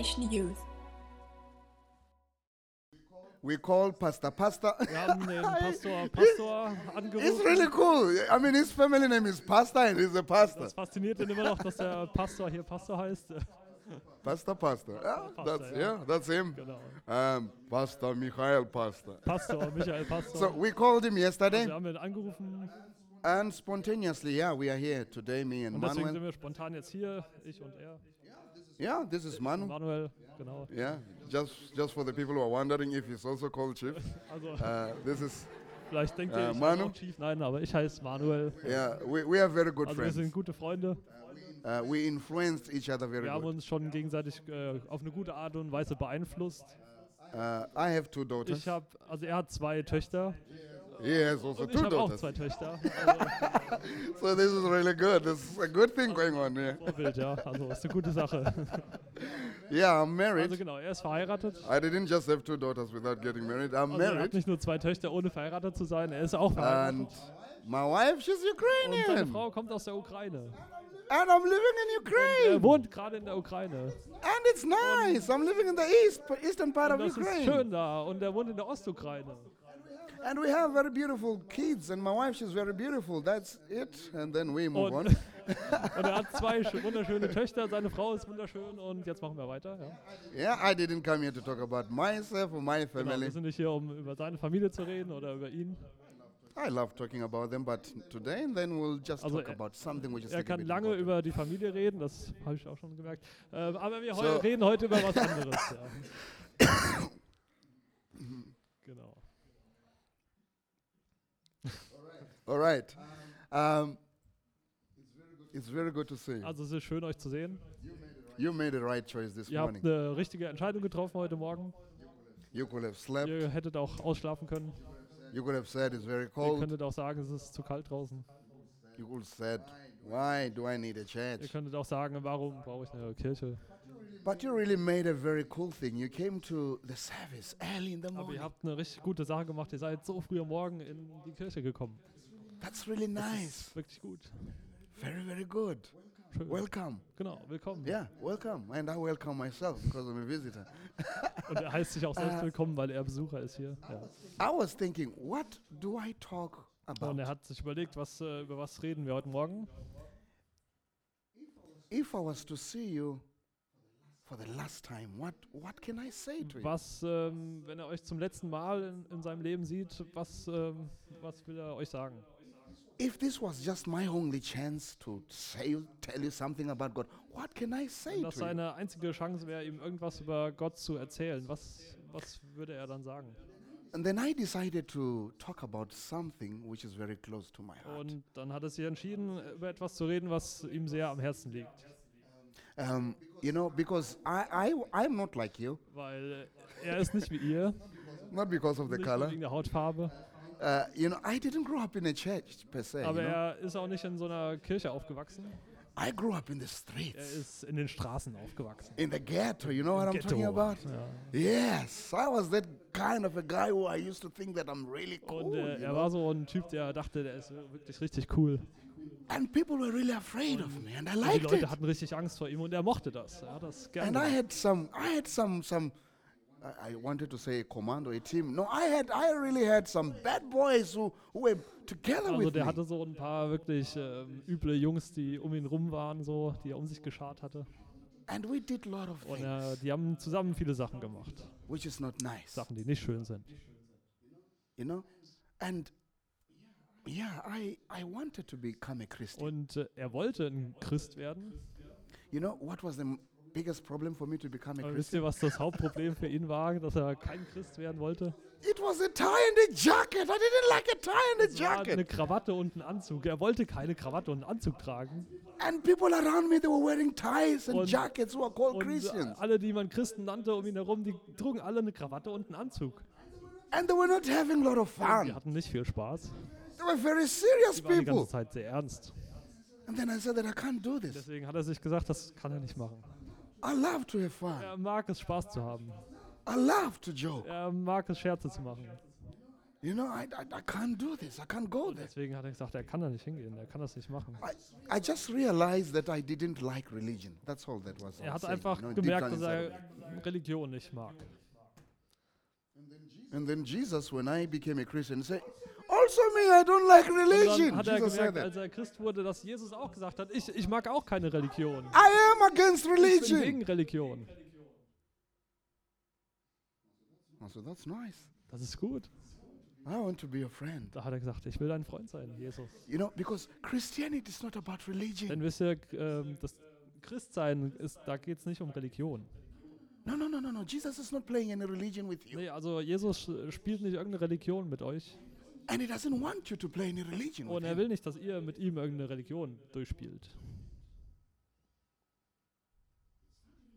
Generation Youth. We call Pastor Pastor. Wir haben den Pastor, Pastor It's angerufen. really cool. I mean, his family name is Pastor and he's a pastor. Das fasziniert ihn immer noch, dass der Pastor hier Pastor heißt. Pastor, Pastor. Yeah, Pastor, that's, yeah. yeah, that's him. Genau. Um, pastor Michael Pastor. Pastor, Michael Pastor. So we called him yesterday wir haben ihn angerufen and spontaneously, yeah, we are here today, me and und deswegen sind Manuel. wir spontan jetzt hier, ich und er. Yeah, this is Manu. Manuel, genau. Yeah, just just for the people who are wondering if he's also called Chief. Also Uh, this is, vielleicht denkt äh, ihr, ich Manu? Chief. Nein, aber ich heiße Manuel. yeah, we, we are very good Also wir friends. sind gute Freunde. Uh, we influenced each other very Wir haben good. uns schon gegenseitig äh, auf eine gute Art und Weise beeinflusst. Uh, I have two daughters. Ich habe, also er hat zwei Töchter Has also und ich two habe auch daughters. zwei Töchter. Also, So this is really good. This is a good thing going on here. Vorbild, ja. Also ist eine gute Sache. Yeah, I'm married. Also genau, er ist verheiratet. I didn't just have two daughters without getting married. I'm Also er hat married. nicht nur zwei Töchter, ohne verheiratet zu sein, er ist auch verheiratet. And my wife, she's Und seine Ukrainian. Frau kommt aus der Ukraine. And I'm living in Er Ukraine. wohnt gerade in der Ukraine. And it's nice. I'm living in the east, eastern part Und of das ist Ukraine. schön da. Und er wohnt in der Ostukraine. And we have very beautiful kids. And my wife, she's very beautiful. That's it. And then we move Und, on. und er hat zwei sch- wunderschöne Töchter. Seine Frau ist wunderschön. Und jetzt machen wir weiter. Ja. Yeah, I didn't come here to talk about myself or my Genau, wir family. sind nicht hier, um über seine Familie zu reden oder über ihn. I love talking about them, but today and then we'll just Also talk er- about something which is Er kann lange important. über die Familie reden, das habe ich auch schon gemerkt. Ähm, aber wir So. reden heute über was anderes. Ja. genau. All right. Um, it's very good to see you. Also es ist schön, euch zu sehen. You made the right choice this Ihr habt morning. eine richtige Entscheidung getroffen heute Morgen. You could have slept. Ihr hättet auch ausschlafen können. You could have said it's very Ihr cold. könntet auch sagen, es ist zu kalt draußen. You could have said, why do I need a Ihr church? könntet auch sagen, warum brauche ich eine Kirche? But you really made a very cool thing. You came to the service early in the Aber morning. ihr habt eine richtig gute Sache gemacht. Ihr seid so früh am Morgen in die Kirche gekommen. That's really Das nice. ist wirklich gut. Very, very good. Schön. Welcome. Genau, willkommen. Yeah, welcome. And I welcome myself because I'm a visitor. Und er heißt sich auch selbst Äh. willkommen, weil er Besucher ist hier. Ja. I was thinking, what do I talk Und about? er hat sich überlegt, was, äh, über was reden wir heute Morgen. If I was to see you for the last time, what, what can I say to you? Was, ähm, wenn er euch zum letzten Mal in, in seinem Leben sieht, was, ähm, was will er euch sagen? If this was just my only chance to say, tell you something about God, what can I say Wenn das seine einzige Chance wäre, ihm irgendwas über Gott zu erzählen, was, was würde er dann sagen? And then I decided to talk about something which is very close to my heart. Und dann hat er sich entschieden, über etwas zu reden, was ihm sehr am Herzen liegt. Um, you know, because I, I, I'm not like you, Weil er ist nicht wie ihr, not because of the color. wegen der Hautfarbe, Uh, you know, I didn't grow up in a church per se. You aber know? er ist auch nicht in so einer Kirche aufgewachsen. I grew up in the Er streets, ist in den Straßen aufgewachsen. in the ghetto. You know what Im I'm talking Ghetto. about? Ja. Yes, I was that kind of a guy who I used to think that I'm really cool. Und äh, you er know? war so ein Typ, der dachte, der ist wirklich richtig cool. And people were really afraid of me, and I Und die liked Leute it. hatten richtig Angst vor ihm und er mochte das. Er hat das And gerne. I gemacht. had some, I had some, some. I- wanted to say a commando, a team. No, I had, I really had some bad boys who, who were together Also with der me. hatte so ein paar wirklich ähm, üble Jungs, die um ihn rum waren, so, die er um sich geschart hatte. And we did a lot of Und things, äh, die haben zusammen viele Sachen gemacht. which is not nice, Sachen, die nicht schön sind. you know. And yeah, I, I wanted to become a Christian. Und äh, er wollte ein Christ werden. You know what was the biggest problem for me to become a Aber wisst ihr, Christian? was das Hauptproblem für ihn war, dass er kein Christ werden wollte? It was a tie and a jacket. I didn't like a tie and a Es war eine jacket. Krawatte und ein Anzug. Er wollte keine Krawatte und einen Anzug tragen. And people around me, they were wearing ties and Und- jackets who are called Und Christians. alle, die man Christen nannte um ihn herum, die trugen alle eine Krawatte und einen Anzug. And they were not having a lot of Die fun. hatten nicht viel Spaß. They were very serious Die waren die ganze people. Zeit sehr ernst. And then I said that I can't do this. Deswegen hat er sich gesagt, das kann er nicht machen. I love to have fun. Er mag es, Spaß zu haben. I love to joke. Er mag es, Scherze zu machen. You know, I, I, I can't do this. I can't go there. Deswegen hat er gesagt, er kann da nicht hingehen, er kann das nicht machen. I, I just realized that I didn't like religion. That's all that was. Er hat saying, einfach you know, gemerkt, dass er. Religion nicht mag. And then Jesus, when I became a Christian, said, "Also me, I don't like religion." hat er Jesus said gemerkt, als er Christ wurde, dass Jesus auch gesagt hat, ich, ich mag auch keine Religion. I am against Ich bin religion. gegen Religion. Also that's nice. Das ist gut. I want to be a friend. Da hat er gesagt, ich will dein Freund sein, Jesus. You know, because Christianity is not about religion. Denn wisst ihr, ähm, das Christsein, ist, da geht es nicht um Religion. No, no, no, no, no. Jesus is not playing any religion with you. Nee, also Jesus spielt nicht irgendeine Religion mit euch. And he doesn't want you to play any religion with Und er him. will nicht, dass ihr mit ihm irgendeine Religion durchspielt.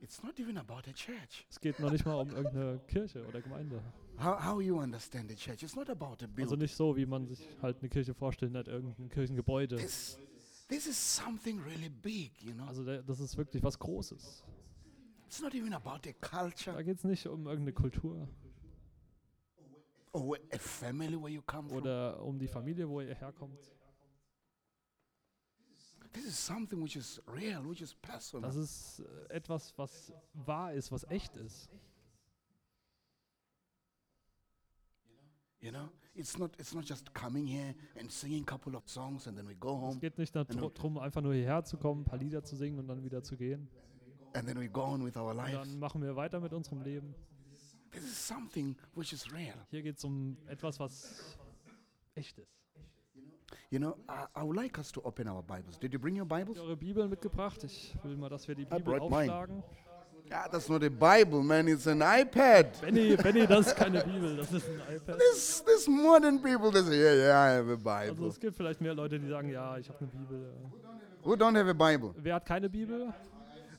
It's not even about a church. Es geht noch nicht mal um irgendeine Kirche oder Gemeinde. How, how you understand the church. It's not about a Also building. nicht so, wie man sich halt eine Kirche vorstellt, nicht irgendein Kirchengebäude. This, this is something really big, you know. Also der, das ist wirklich was Großes. It's not even about a culture Da geht es nicht um irgendeine Kultur or a family where you come from. oder um die Familie, wo ihr herkommt. This is something which is real, which is personal. Das ist äh, etwas, was wahr ist, was echt ist. You know, it's not it's not just coming here and singing a couple of songs and then we go Es home geht nicht darum, einfach nur hierher zu kommen, ein paar Lieder zu singen und dann wieder zu gehen. and then we go on with our Und lives. dann machen wir weiter mit unserem Leben. This is something which is real. Hier geht es um etwas, was echt ist. You know, I, I would like us to open our Bibles. Did you bring your Bibles? Eure Bibeln mitgebracht? Ich will mal, dass wir die I Bibel brought mine. aufschlagen. Ah, that's not a Bible, man. It's an iPad. Benny, Benny, das ist keine Bibel, das ist ein iPad. This this modern people they say, yeah, yeah, I have a Also Bible. es gibt vielleicht mehr Leute, die sagen, ja, ich habe eine Bibel. Who don't have a Bible? Wer hat keine Bibel?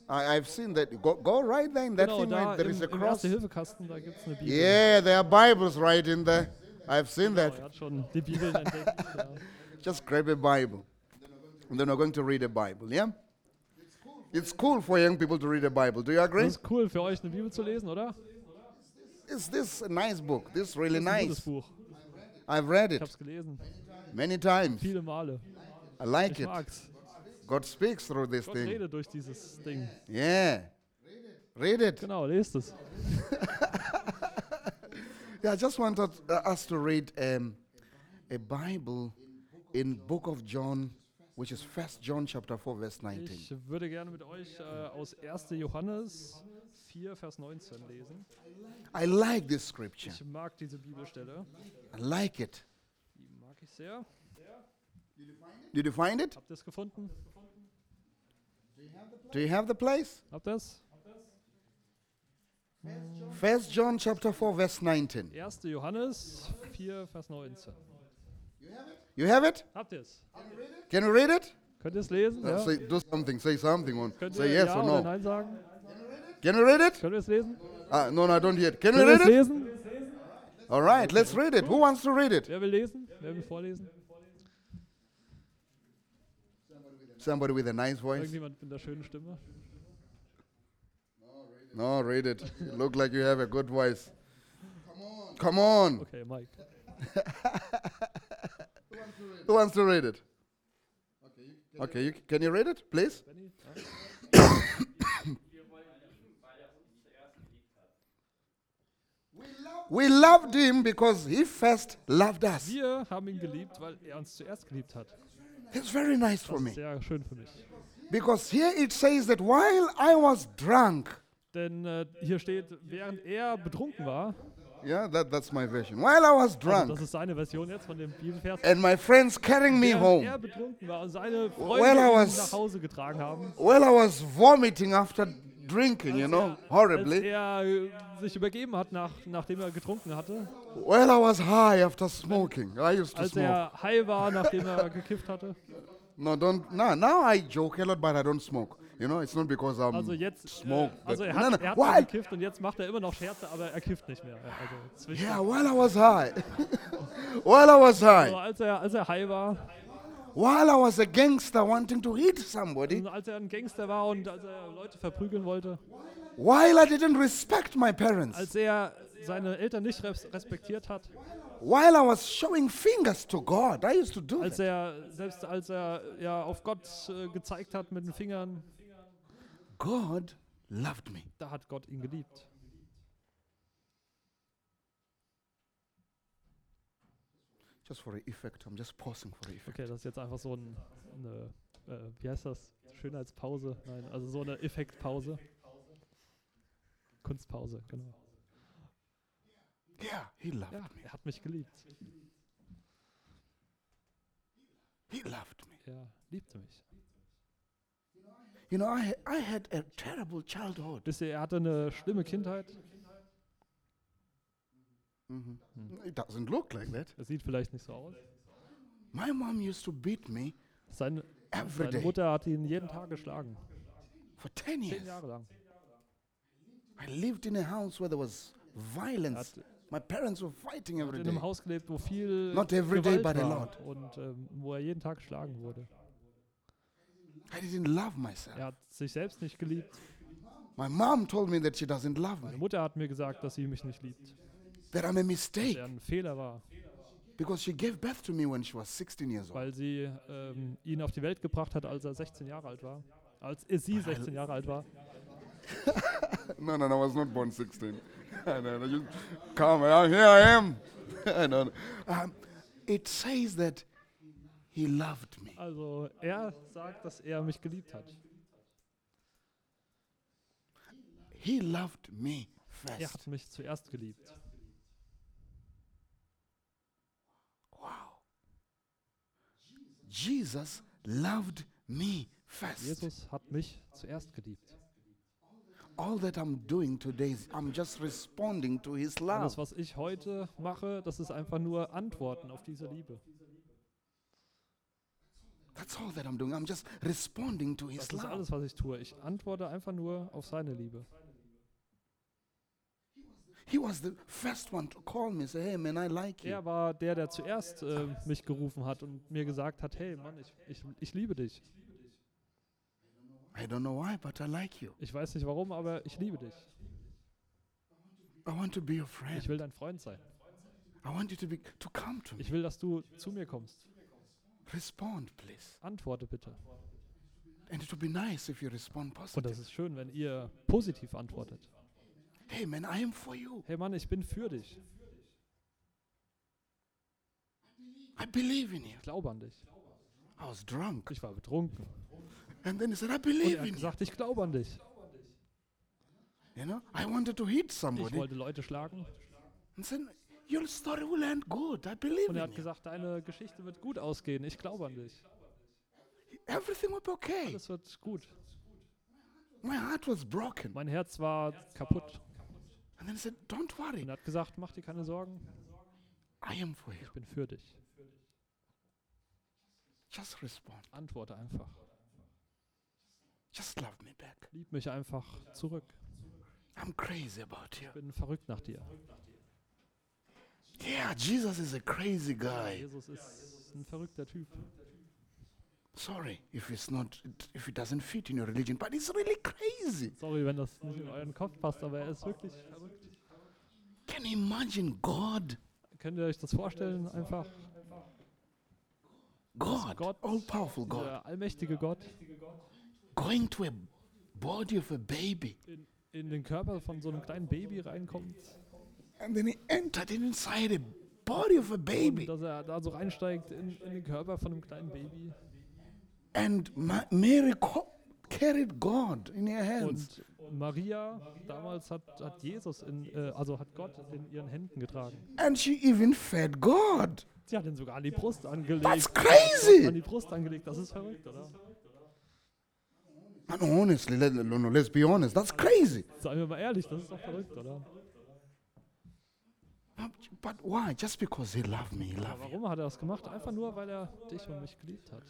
I, I've seen that. Go, go right there in that Genau, thing. da Right, there im, is a im cross. Erste-Hilfe-Kasten, da gibt es eine Bibel. Yeah, there are Bibles right in there. I've seen Genau, that. er hat schon die Bibeln entdeckt. Ja. Just grab a Bible. And then we're going to read a Bible, yeah? It's cool for young people to read a Bible. Do you agree? Das ist cool für euch, eine Bibel zu lesen, oder? Is this a nice book? This is really Das ist ein gutes nice. Buch. I've read Ich it habe es gelesen, many times. viele Male. I like Ich it. mag's. God speaks through this Gott thing. redet durch dieses Ding. Yeah. Read it. Genau, lest es. Yeah, I just wanted uh, us to read um, a Bible in book of John, which is First John chapter 4, verse 19. Ich würde gerne mit euch äh, aus 1. Johannes 4, Vers 19 lesen. I like this scripture. Ich mag diese Bibelstelle. I like it. Die mag ich sehr. Did you find it? Habt ihr es gefunden? Do you have the place? Habt ihr es? First John chapter 4, verse 19. 1. Johannes 4, Vers 19. You have it? Habt ihr es? Can you read it? Könnt ihr es lesen? Uh, Ja? say, do something. Say something. Könnt Say yes ja or oder nein sagen? Can you read it? Könnt ihr es lesen? Uh, no, no, I don't yet. Can you read it? lesen? All right, let's read it. Who wants to read it? Wer will lesen? Wer will vorlesen? Somebody with a nice voice. Irgendjemand mit einer schönen Stimme? No, read it. You look like you have a good voice. Come on. Okay, Mike. Who wants to read it? Okay, you, can you read it, please? We loved him because he first loved us. Wir haben ihn geliebt, weil er uns zuerst geliebt hat. It's very nice for Das me. ist sehr schön für mich. Because here it says that while I was drunk, Denn äh, hier steht, während er betrunken war, yeah, that, that's my version. While I was also drunk. das ist seine Version jetzt von dem Bibelvers, and my friends carrying me home, er betrunken war und seine Well, Freunde ihn was- nach Hause getragen haben, while I was vomiting after drinking, you know, als horribly, er äh, sich übergeben hat, nach, nachdem er getrunken hatte, while I was high after smoking. I used to als smoke. er high war, nachdem er gekifft hatte. No, don't. No, now I joke a lot, but I don't smoke. You know, it's not because I'm Also jetzt, äh, smoke. also er hat, no, no, er hat while, gekifft und jetzt macht er immer noch Scherze, aber er kifft nicht mehr. Also zwischen, yeah, while I was high, while I was high, also als er, als er high war, while I was a gangster wanting to hit somebody, als er ein Gangster war und als er Leute verprügeln wollte, while I didn't respect my parents, als er seine Eltern nicht res respektiert hat, while I was showing fingers to God, I used to do als er, selbst als er ja auf Gott äh, gezeigt hat mit den Fingern, God loved me. da hat Gott ihn geliebt. Just for the effect, I'm just pausing for the effect. Okay, das ist jetzt einfach so ein, eine, äh, wie heißt das? Schönheitspause? Nein, also so eine Effektpause. Kunstpause, genau. Yeah, he loved Ja, me. er hat mich geliebt. He loved me. Er liebte mich. You know, I, I had a terrible childhood. Wisst ihr, er hatte eine schlimme Kindheit. Mhm. It doesn't look like that. Das sieht vielleicht nicht so aus. My mom used to beat me Seine, every seine Mutter hat ihn jeden Tag geschlagen. for 10 Zehn years. Jahre lang. I lived in a house where there was Er violence. hat, My parents were fighting every in day. einem Haus gelebt, wo viel Not every day, but a lot. und ähm, wo er jeden Tag geschlagen wurde. I didn't love myself. Er hat sich selbst nicht geliebt. My mom told me that she doesn't love Meine me, Mutter hat mir gesagt, dass sie mich nicht liebt. that I'm a Dass mistake er ein Fehler war, because she gave birth to me when she was 16 years old. weil sie ähm, ihn auf die Welt gebracht hat, als er 16 Jahre alt war. Als sie 16 Jahre alt war. No, no, no, I was not born 16. no, no, just come, uh, here I am. no. Um, it says that he loved me. Also er sagt, dass er mich geliebt hat. He loved me Er first. hat mich zuerst geliebt. Wow. Jesus loved me first. Jesus hat mich zuerst geliebt. All that I'm doing today is I'm just responding to his Alles, love. was ich heute mache, das ist einfach nur Antworten auf diese Liebe. That's all that I'm doing. I'm just responding to his Das ist love. alles, was ich tue. Ich antworte einfach nur auf seine Liebe. He was the first one to call me, say, "Hey man, I like you." Er war der, der zuerst äh, mich gerufen hat und mir gesagt hat, hey Mann, ich, ich, ich liebe dich. I don't know why, but I like you. Ich weiß nicht warum, aber ich liebe dich. I want to be your Ich friend. will dein Freund sein. I want you to be to come to me. Ich will, dass du zu mir kommst. Respond, please. Antworte bitte. And it would be nice if you respond Und das positive. ist schön, wenn ihr positiv antwortet. Hey man, I am for you. Hey Mann, ich bin für dich. I believe in you. Ich glaube an dich. I was drunk. Ich war betrunken. And then he said, I Und believe er hat in you. gesagt, ich glaube an dich. You know, I wanted to hit Ich somebody. wollte Leute schlagen. And said, Your story will end good. I believe Und er in hat you. gesagt, deine Geschichte wird gut ausgehen. Ich glaube an dich. Everything will be okay. Alles wird gut. My heart was broken. Mein Herz war kaputt. And then he said, Don't worry. Und er hat gesagt, mach dir keine Sorgen. I am for you. Ich bin für dich. Just respond. Antworte einfach. Just love me back. Lieb mich einfach zurück. I'm crazy about you. Ich bin verrückt nach dir. Yeah, Jesus is a crazy guy. Jesus ist ein verrückter Typ. Sorry if it's not, if it doesn't fit in your religion, but it's really crazy. Sorry, wenn das nicht in euren Kopf passt, aber er ist wirklich verrückt. Can you imagine God? Könnt ihr euch das vorstellen? Einfach God, Gott, all powerful God, der allmächtige Gott going to a body of a baby. in, in den Körper von so einem kleinen Baby reinkommt And then he entered inside a body of a und baby. dass er da so reinsteigt in, in den Körper von einem kleinen Baby And Ma- Mary carried God in her hands. und Maria damals hat, hat Jesus in, äh, also hat Gott in ihren Händen getragen. And she even fed God. Sie hat ihn sogar an die Brust angelegt. That's An crazy. die Brust angelegt, das ist verrückt, oder? And honestly, let, no, let's be honest, that's crazy. Seien wir mal ehrlich, das ist doch verrückt, oder? But why? Just because he loved me, he Aber loved you. warum hat er das gemacht? Einfach nur, weil er dich und mich geliebt hat.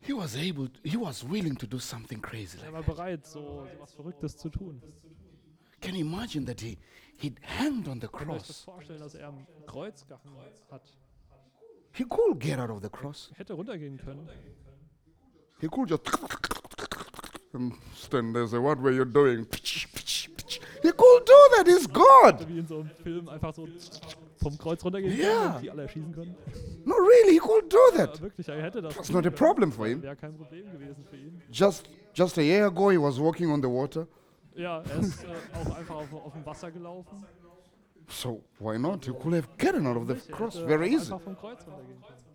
He was able, he was willing to do something crazy like Er war bereit, so, so was Verrücktes zu tun. Can you imagine that he he hanged on the Könnt ihr euch das cross? vorstellen, dass er am Kreuz gehangen hat? He could get out of the cross. Hätte runtergehen können. He could just and stand there and say, "What were you doing?" He could do that. He's God. Wie in so einem Film einfach so vom Kreuz runtergehen Ja. und die alle erschießen können. No, really, he could do Ja, that. wirklich, er hätte das. It's not a problem for him. Wäre kein Problem gewesen für ihn. Just, just a year ago, he was walking on the water. Ja, er ist äh, auch einfach auf, auf dem Wasser gelaufen. So why not? He could have gotten out of the Er cross very auch easy. einfach vom Kreuz runtergehen können.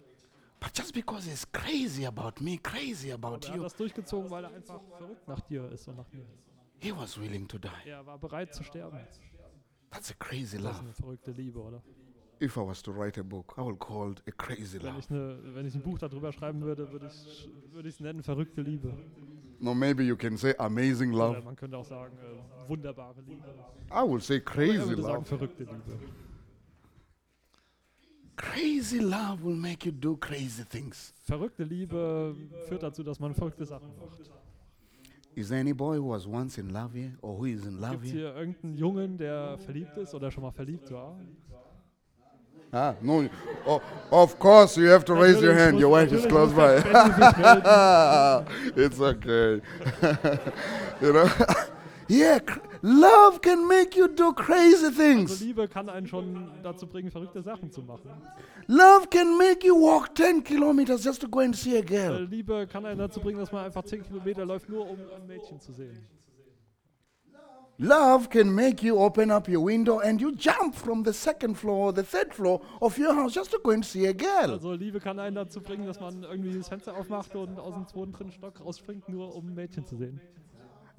But just because he's crazy about me, crazy about Und er hat you, das durchgezogen, weil er einfach verrückt nach dir ist und nach mir. he was willing to die. Er war bereit zu sterben. That's a crazy Das ist love. eine verrückte Liebe, oder? If I was to write a book, I would call it a crazy Wenn love. ich, eine, wenn ich ein Buch darüber schreiben würde, würde ich würde ich es nennen verrückte Liebe. No, maybe you can say amazing Oder love. man könnte auch sagen äh, wunderbare Liebe. I would say Aber er crazy würde sagen love. verrückte Liebe. Crazy love will make you do crazy things. Verrückte Liebe führt dazu, dass man verrückte Sachen macht. Is there any boy who was once in love here or who is in love Gibt es here? hier irgendeinen Jungen, der verliebt ist oder schon mal verliebt war? Ah, no. Oh, of course, you have to raise your hand. Your wife is close by. it's okay. you know? yeah, cr- love can make you do crazy Also things. Liebe kann einen schon dazu bringen, verrückte Sachen zu machen. Love can make you walk 10 kilometers just to go and see a girl. Liebe kann einen dazu bringen, dass man einfach 10 Kilometer läuft, nur um ein Mädchen zu sehen. Love can make you open up your window and you jump from the second floor or the third floor of your house just to go and see a girl. Also Liebe kann einen dazu bringen, dass man irgendwie das Fenster aufmacht und aus dem zweiten, dritten Stock rausspringt, nur um ein Mädchen zu sehen.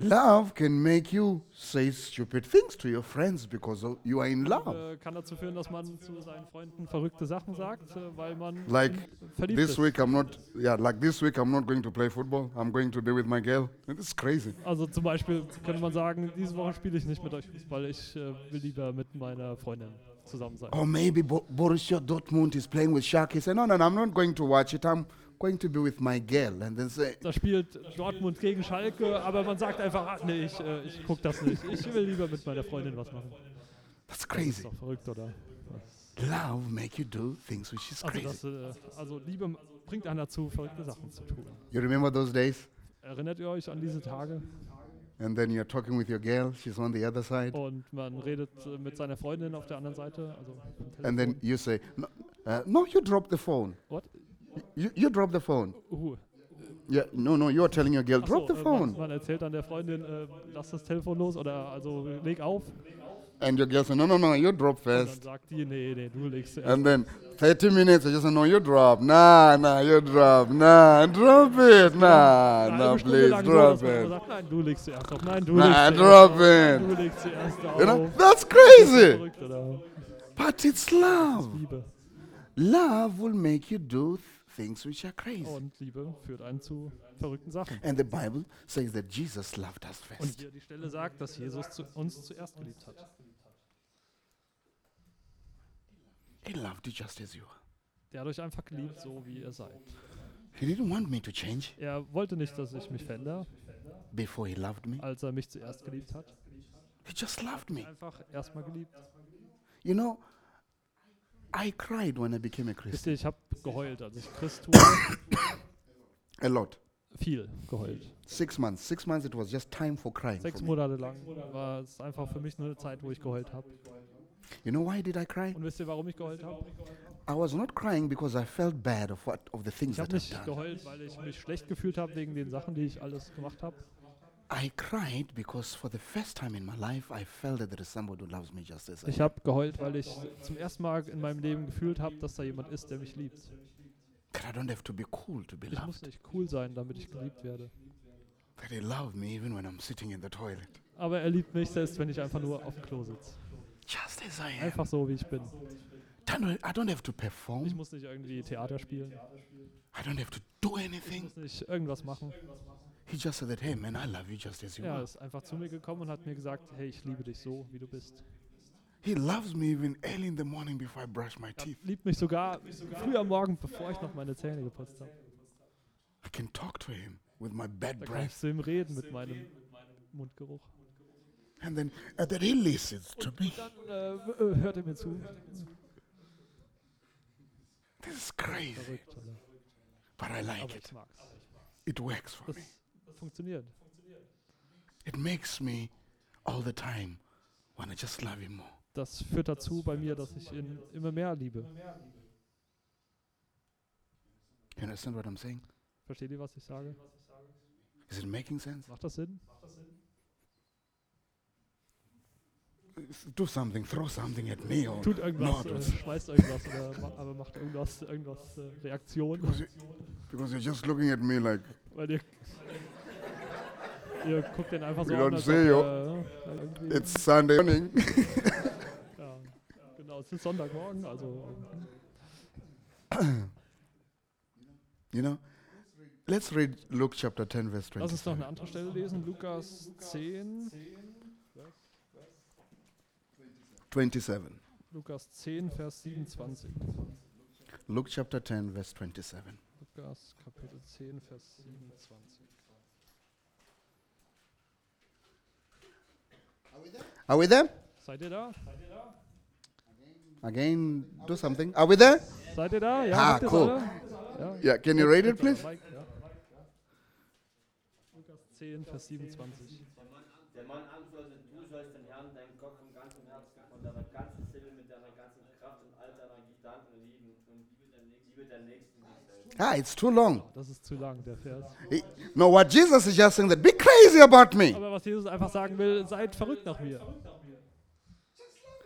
Love can make you say stupid things to your friends because you are in love. Äh, kann dazu führen, dass man zu seinen Freunden verrückte Sachen sagt, äh, weil man Like verliebt this ist. week, I'm not. Yeah, like this week, I'm not going to play football. I'm going to be with my girl. It's crazy. Also zum Beispiel könnte man sagen, diese Woche spiele ich nicht mit euch Fußball, ich äh, will lieber mit meiner Freundin zusammen sein. Or maybe Bo- Borussia Dortmund is playing with Schalke. Say, no, no, no, I'm not going to watch it. I'm going to be with my girl. And then say, Da spielt Dortmund gegen Schalke, aber man sagt einfach, ah, nee, ich, äh, ich gucke das nicht. Ich will lieber mit meiner Freundin was machen. that's Das ist crazy. doch verrückt, oder? Love make you do things which is Also, crazy. das, äh, also Liebe bringt einen dazu, verrückte Sachen zu tun. You remember those days? Erinnert ihr euch an diese Tage? And then you're talking with your girl. She's on the other side. Und man redet äh, mit seiner Freundin auf der anderen Seite. Also And then you say, no, uh, no, you drop the phone. What? You, you drop the phone. Yeah, no, no, you're telling your girl, drop so, the äh, phone. Man, man erzählt dann der Freundin, äh, lass das Telefon los oder also leg auf. And your girl says, no, no, no, you drop Und dann first. sagt die, nee, nee, du legst zuerst. And then 30 minutes, you just say, no, you drop. Nah, nah, you drop. Nah, drop it. Nah, nah, please, so, drop dass man immer it. sagt, nein, du legst zuerst auf, nein, du Nah, legst drop auf, it. du legst zuerst auf. You know, that's crazy. But it's love. Love will make you do things which are crazy. Und Liebe führt einen zu verrückten Sachen. And the Bible says that Jesus loved us Und first. hier die Stelle sagt, dass Jesus zu uns zuerst geliebt hat. He loved you just as you are. Der hat euch einfach geliebt, so wie ihr seid. He didn't want me to change Er wollte nicht, dass ich mich verändere, before he loved me. als er mich zuerst geliebt hat. He just loved me. Einfach erstmal geliebt. You know, I cried when I became a Christian. ich habe geheult, als ich Christ wurde. A lot. Viel geheult. Six months. Six months, it was just time for crying. Sechs For. Monate lang war es einfach für mich nur eine Zeit, wo ich geheult habe. You know why did I cry? Und wisst ihr, warum ich geheult habe? I was not crying because I felt bad of what of the things Ich habe that I've nicht done. geheult, weil ich mich schlecht gefühlt habe wegen den Sachen, die ich alles gemacht habe. Ich habe geheult, weil ich zum ersten Mal in meinem Leben gefühlt habe, dass da jemand ist, der mich liebt. Ich muss nicht cool sein, damit ich geliebt werde. Aber er liebt mich selbst, wenn ich einfach nur auf dem Klo sitze. Just as I am. Einfach so, wie ich bin. Don't- I don't have to Ich muss nicht irgendwie Theater spielen. I don't have to do Ich muss nicht irgendwas machen. He just said that, hey man, I love you just as you Er are. ist einfach zu mir gekommen und hat mir gesagt, hey, ich liebe dich so, wie du bist. He loves me even early in the morning before I brush my Er teeth. liebt mich sogar früh am Morgen, bevor ich noch meine Zähne geputzt habe. I can talk to him with my bad Da kann ich breath. zu ihm reden mit meinem Mundgeruch. And then and then he listens to me. Dann äh, äh, hört er mir zu. This is crazy. But I like Aber it. It works for me. Funktioniert. It makes me all the time Wanna just love him more. das führt dazu bei mir, dass ich ihn immer mehr liebe. You understand what I'm saying? Versteht ihr, was ich sage? Is it making sense? Macht das Sinn? Do something, throw something at me. Or Tut irgendwas, äh, schmeißt irgendwas oder ma aber macht irgendwas, irgendwas äh, Reaktion. because, you, because you're just looking at me like, Weil ihr, ihr guckt den einfach so You an, don't als say, ob yo. er, äh, it's Sunday morning. ja, genau, es ist Sonntagmorgen, also you know? Let's read Luke chapter 10, verse lass uns noch 27. eine andere Stelle lesen, Lukas 10, 27. Lukas 10, Vers 27. Luke chapter 10, verse 27. Lukas Kapitel 10, Vers 27. Are we there? Seid ihr da? Again, do something. Are we there? Seid ihr da? Ja, Ah, cool. alle? Ja. Yeah, can you read it, please? Lukas 10, Vers 27. Der Mann antwortete, Ah, it's too long. Das ist zu lang, der Vers. No, what Jesus is just saying that be crazy about me. Aber was Jesus einfach sagen will, seid verrückt nach mir.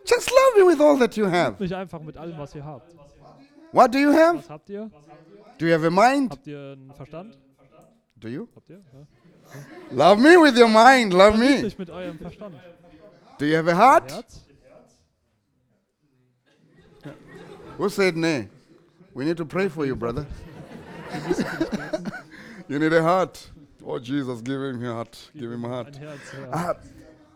Just love me with all that you have. Nicht einfach mit allem, was ihr habt. What do you have? Was habt ihr? Do you have a mind? Habt ihr einen Verstand? Do you? Habt ihr? Ja. Love me with your mind. Love me. mit eurem Verstand. Do you have a heart? Herz? Who said nay? We need to pray for you, brother. you need a heart. Oh, Jesus, give him a heart. Give him a heart. Herz, ja. Uh,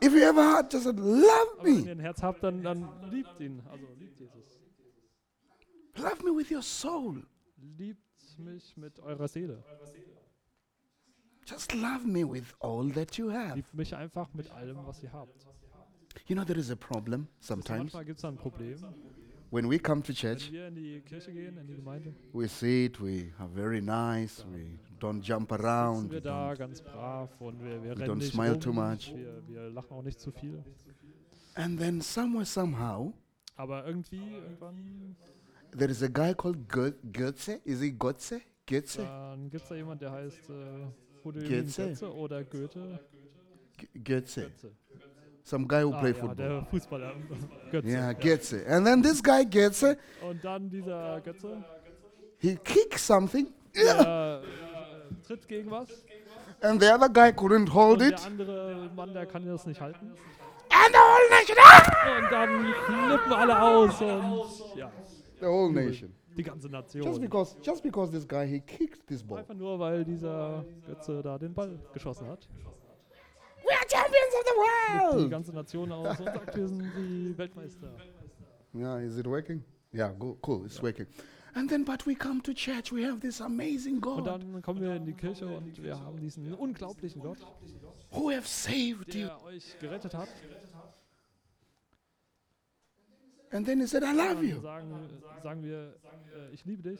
if you have a heart, just love Aber wenn ihr me. ein Herz habt, dann, dann liebt ihn. Also liebt Jesus. Love me with your soul. Liebt mich mit eurer Seele. Just love me with all that you have. Liebt mich einfach mit allem, was ihr habt. You know, there is a problem sometimes Manchmal gibt es da ein Problem. When we come to church. wir in die gehen, in die Gemeinde, We sit, we are very nice, we don't jump around, we er don't- und wir, wir we don't smile rum. too much. Wir, er- wir er- lachen auch nicht zu and then somewhere, somehow, Aber irgendwie, irgendwann, there is a guy called Go- Goetze. Is he Goetze? Goetze? dann gibt es da jemand, der heißt äh, Fridolin Goetze. Oder Goethe. G- Goetze. Götze. Some guy who Ah, played ja, football. der Fußballer. Götze. Yeah, ja. Goetze. And then this guy Goetze, Und dann dieser Götze, he kicked something, der äh, tritt gegen was. and the other guy couldn't hold Und it. der andere Mann, der kann das nicht halten. And the whole nation, ah! Und dann flippen alle aus und ja, The whole nation. die ganze Just Nation. because, just because this guy he kicked this ball. Einfach nur, weil dieser Götze da den Ball geschossen hat. We are champions of the Die world. ganze Nation aus und sagt, wir sind die Weltmeister. Yeah, is it working? Yeah, go, cool, it's working. And then, but we come to church, we have this amazing Und God dann kommen wir in die Kirche und wir haben diesen unglaublichen Gott, who have saved you. der euch gerettet hat. And then he said, I love Dann you. sagen, sagen wir, äh, ich liebe dich.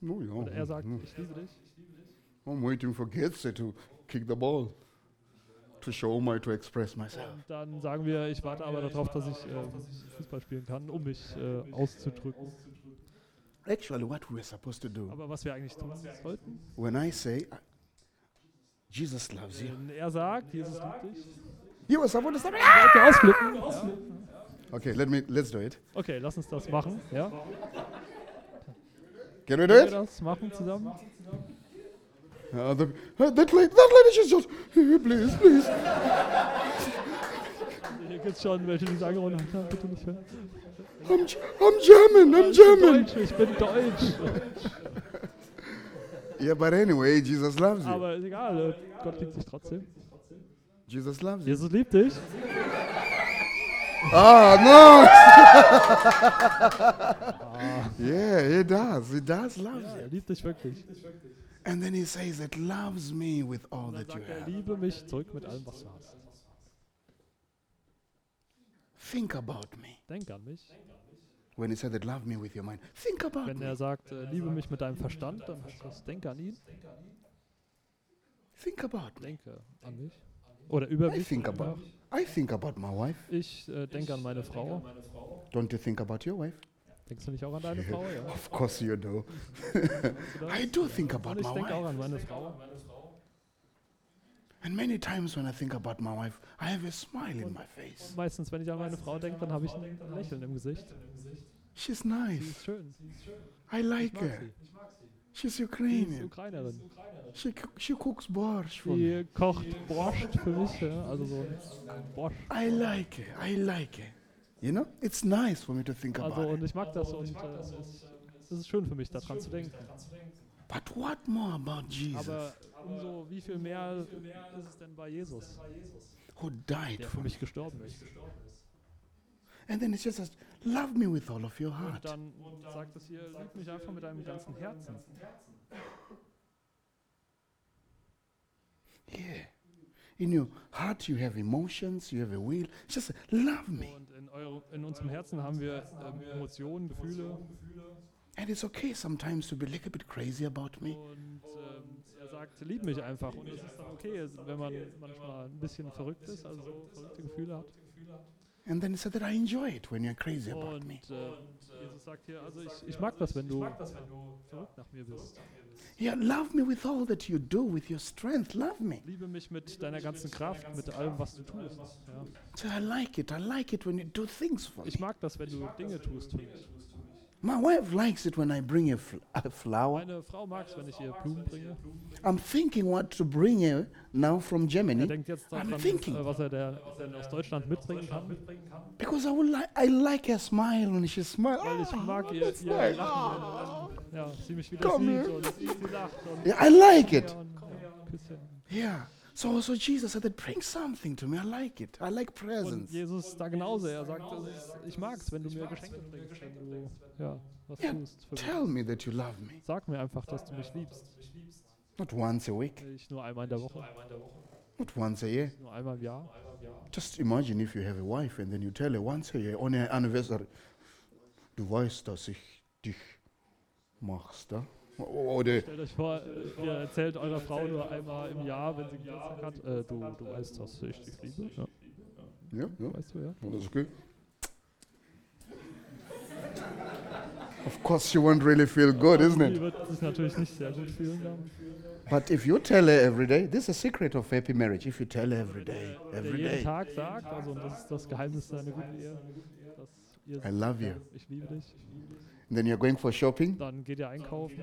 No, yeah, Oder er sagt, ich liebe dich. I'm waiting for Goetze to kick the ball to show my to express myself. Und dann sagen wir, ich warte aber darauf, dass ich äh, Fußball spielen kann, um mich äh, auszudrücken. Actually, what we're supposed to do Aber was wir eigentlich tun sollten, when I say uh, Jesus loves you, wenn er sagt, Jesus liebt dich, you were supposed to ihr ausflippen. Ja. Okay, let me let's do it. Okay, lass uns das machen. Ja? Can we do Können wir it? das machen zusammen? Uh, the, that lady, that lady, she's just please, please. Hier gibt es schon welche, die sagen, oh nein, bitte nicht hören. I'm, I'm German. I'm Ich bin German. Deutsch, ich bin Deutsch. Yeah, but anyway, Jesus loves you. Aber ist egal, äh, Gott liebt dich trotzdem. Jesus loves you. Jesus liebt dich. Ah, no. yeah, he does. He does love Ja, you. er liebt dich wirklich. And then he says, "It loves me with all Und dann that you sagt have." liebe mich zurück mit allem, was du hast. Think about me. Denk an mich. When he said that, love me with your mind. Think about Wenn me. er sagt, äh, liebe mich mit deinem Verstand, dann heißt das, denke an ihn. Think about me. Denke an mich. Oder I Übergewicht. think about. I think about my wife. Ich äh, denke an meine Frau. Don't you think about your wife? Denkst du nicht auch an deine Frau? Ja. Of course you do. I do think about Und ich my denke auch wife. an meine Frau. And many times when I think about my wife, I have a smile in my face. Meistens, wenn ich an meine Frau denke, dann habe ich ein Lächeln im Gesicht. She's Sie nice. ist schön. I Ich like mag her. sie. She's Sie ist Ukrainian. Ukrainerin. She, she cooks borscht for me. Sie kocht Borscht für mich, ja, also so Borscht. I like her. I like her. You know, it's nice for me to think Also about und ich mag das und äh, es, ist, schön für mich, daran zu denken. But what more about Jesus Aber umso wie viel mehr ist es denn bei Jesus, who died der für mich gestorben ist. And then it just says, love me with all of your Und heart. dann sagt es hier, lieb mich einfach mit deinem ganzen Herzen. Yeah. In your heart, you have emotions, you have a will. Just love me. Und in, eure, in unserem Herzen haben wir ähm, Emotionen, Gefühle. And it's okay sometimes to be a little bit crazy about me. Und ähm, er sagt, lieb mich einfach. Und es ist dann okay, wenn man manchmal ein bisschen verrückt ist, also so verrückte Gefühle hat. And then he said that I enjoy it when you're crazy about Und me. äh, Jesus sagt hier, also ich, ich mag das, wenn du verrückt nach mir bist. Yeah, love me with all that you do, with your strength. Love me. Liebe mich mit deiner ganzen Kraft, mit allem, was du tust. Ja. So I like it. I like it when you do things for me. Ich mag das, wenn du Dinge tust für mich. My wife likes it when I bring a, fl- a flower. Meine Frau mag es, wenn ich ihr Blumen bringe. I'm thinking what to bring her now from Er Germany denkt jetzt I'm daran, thinking. äh, was er der, denn aus Deutschland mitbringen kann. because I would like I like her smile when she smiles. Weil ich mag ihr, that's ihr nice. Lachen, wenn, wenn ja, sie mich wieder Komm sieht her. und sie lacht. Und, Yeah, I like it. ja, und, ja, Küsschen. Yeah. So so Jesus said that bring something to me. I like it. I like Und presents. Jesus da genauso. Er sagt, ist, ich mag es, wenn du mir Geschenke bringst, wenn du ja, was Yeah, tust. Tell me that you love me. Sag mir einfach, dass du mich liebst. Not once a week, Nicht nur einmal in der Woche, not once a year. nur einmal im Jahr. Just imagine if you have a wife and then you tell her once a year on her anniversary, du weißt, dass ich dich magst, da? Oder Stellt euch vor, ihr erzählt eurer Frau nur einmal im Jahr, wenn sie Geburtstag hat, äh, du, du weißt, dass ich dich liebe. Ja, ja, ja, weißt du, ja. Oh, that's okay. Of course, she won't really feel good, isn't it? wird sich natürlich nicht sehr gut fühlen. But if you tell her every day, this is a secret of happy marriage. If you tell her every day, every jeden day, Tag sagt, also und das ist das Geheimnis einer guten Ehe, I love you. ich liebe dich. And then you're going for shopping, Dann geht ihr einkaufen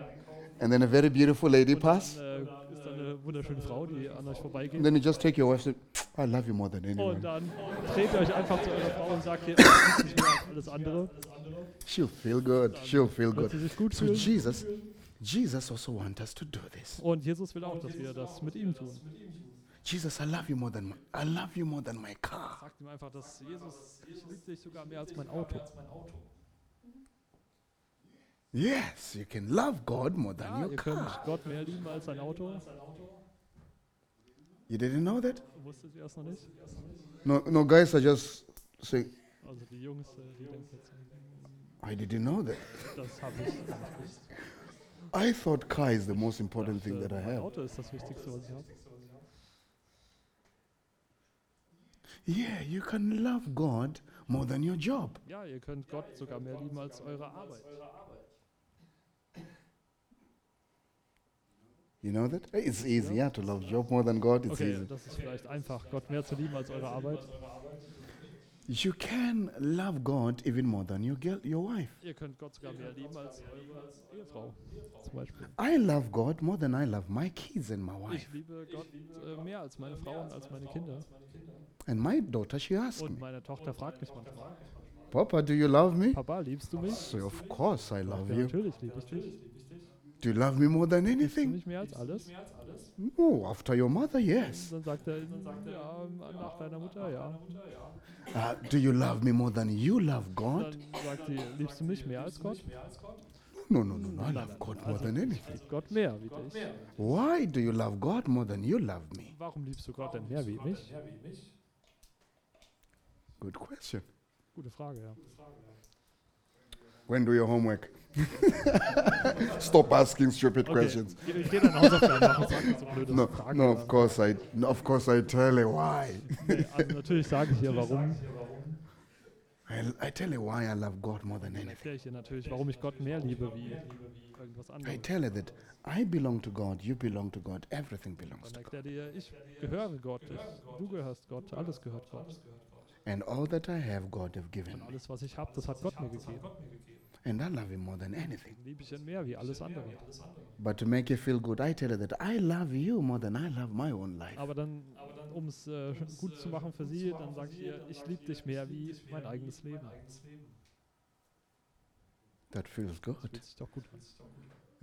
and then a very beautiful lady pass, dann äh, ist da eine wunderschöne Frau, die an euch and then you just take your wife and say, I love you more than Und anyone. dann dreht ihr euch einfach zu eurer Frau und sagt ihr, ich liebe mehr alles andere. She'll feel good. She'll feel good. sie sich gut So. Jesus, Jesus also wants us to do this. Und Jesus will auch, dass wir das mit ihm tun. Jesus, I love you more than my, I love you more than my car. Sagt ihm einfach, dass Jesus, ich liebe dich sogar mehr als mein Auto. Yes, you can love God more than Ja, your ihr könnt car. Gott mehr lieben als sein Auto. You didn't know that? Wusstet ihr das noch nicht? No, no, guys are just saying, Also die Jungs, äh, die denken jetzt, I didn't know that. das habe ich nicht. I thought car is the most important thing that I have. Auto ist das Wichtigste, was ich habe. Yeah, you can love God more than your job. Ja, ihr könnt Gott sogar mehr lieben als eure Arbeit. You know that? It's easy, yeah, to love job more than God. It's Okay, easy. das ist vielleicht einfach, Gott mehr zu lieben als eure Arbeit. You can love God even more than your girl, your wife. Ihr könnt Gott sogar mehr lieben als eure Ehefrau zum Beispiel. I love God more than I love my kids and my wife. Ich liebe Gott äh, mehr als meine Frau und als meine Kinder. And my daughter, she asked Und me, meine Tochter fragt mich manchmal, Papa, do you love me? Papa, liebst du mich? So of course I love Ja, you. natürlich liebe ich dich. Do you love me more than anything? mich mehr als alles? No, after your mother, yes. Dann sagt er, ja, nach deiner Mutter, ja. Uh, do you love me more than you love God? Dann sagt sie, liebst du mich mehr als Gott? No, no, no, no. I love God more than anything. Gott mehr wie dich. Why do you love God more than you love me? Warum liebst du Gott denn mehr wie mich? Good question. Gute Frage, ja. When do your homework? Stop asking stupid questions. ich, ich gehe deine Hausaufgaben machen, sag so blöde No, Fragen. no, of course I, no, of course I tell you why. Nee, also natürlich sage ich hier, warum. I, I tell you why I love God more than anything. erkläre ich dir natürlich, warum ich Gott mehr liebe wie irgendwas I anderes. tell you that I belong to God, you belong to God, everything belongs Dann to God. erkläre dir, ich gehöre Gott, ich, du gehörst Gott, alles gehört Gott. And all that I have, God have given me. alles, was ich habe, das hat Gott mir gegeben. And I love Him more than anything. Liebe ich ihn mehr wie alles andere. But to make you feel good, I tell you that I love you more than I love my own life. Aber dann, um es äh, gut zu machen für sie, dann sage ich ihr, ich liebe dich mehr wie mein eigenes Leben. That feels Das good. fühlt sich doch gut an.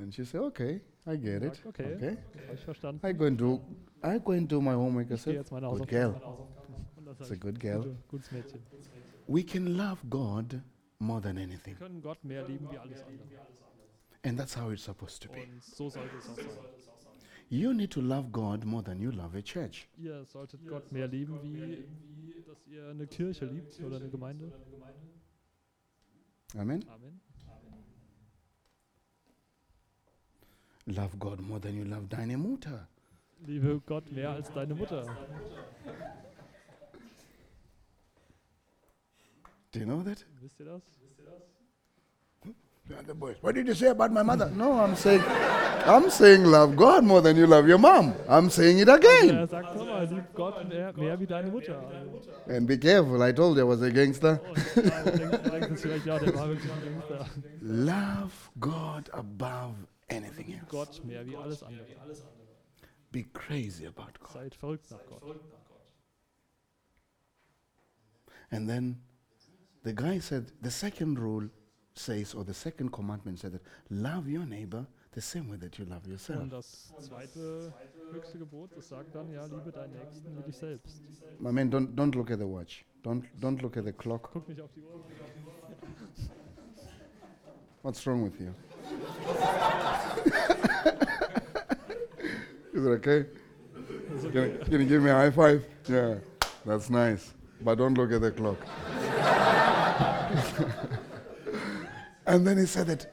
And she said, okay, I get it. Okay, Okay. ich verstanden. I go and do, I go and do my homework. I said, good girl. It's a good girl. gutes Mädchen. We can love God more than anything. können Gott mehr lieben wie alles andere. And that's how it's supposed to be. Und so sollte es auch sein. You need to love God more than you love a church. Ihr solltet Gott mehr lieben, wie, dass ihr eine Kirche liebt oder eine Gemeinde. Amen. Amen. Love God more than you love deine Mutter. Liebe Gott mehr als deine Mutter. Do you know that? Wisst ihr das? The boys. What did you say about my mother? No, I'm saying, I'm saying love God more than you love your mom. I'm saying it Er again. sagt immer, lieb Gott mehr, mehr wie deine Mutter. And be careful. I told you I was a gangster. Und ja, denkt, denkt sich vielleicht, ja, der war wirklich ein Gangster. Love God above anything else. Gott mehr wie alles andere. Be crazy about God. Seid verrückt nach Gott. And then the guy said, the second rule says, or the second commandment said that love your neighbor the same way that you love yourself. Und das zweite höchste Gebot, das sagt dann, ja, liebe deinen Nächsten wie dich selbst. My man, don't don't look at the watch. Don't don't look at the clock. Guck nicht auf die Uhr. What's wrong with you? Is it okay? Ist Can, you- can you give me a high five? Yeah, that's nice. But don't look at the clock. And then he said that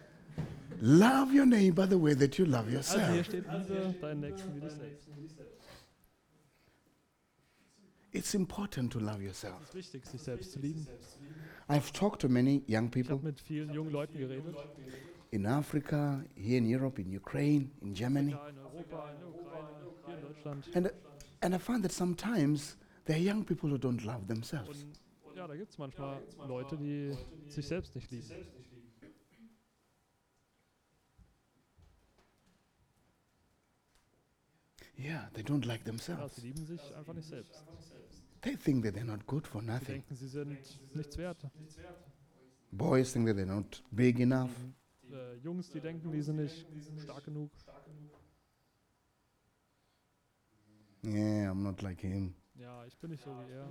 love your neighbor the way that you love Also yourself. steht, liebe deinen Nächsten wie dich selbst. It's important to love yourself. Wichtig, sich selbst zu lieben. I've talked to many young people habe mit vielen jungen Leuten geredet. in Africa, here in Europe, in Ukraine, in Germany. Ja, in Europa, in Ukraine, hier in And, and I find that sometimes there are young people who don't love themselves. Und ja, da gibt es manchmal Leute, die sich selbst nicht lieben. Yeah, they don't like Ja, themselves. sie lieben sich einfach nicht selbst. They think that they're not good for Sie nothing. denken, sie sind nichts wert. Boys think that they're not big enough. Äh, Jungs, die denken, die sind nicht stark genug. Yeah, I'm not like him. Ja, ich bin nicht so wie er.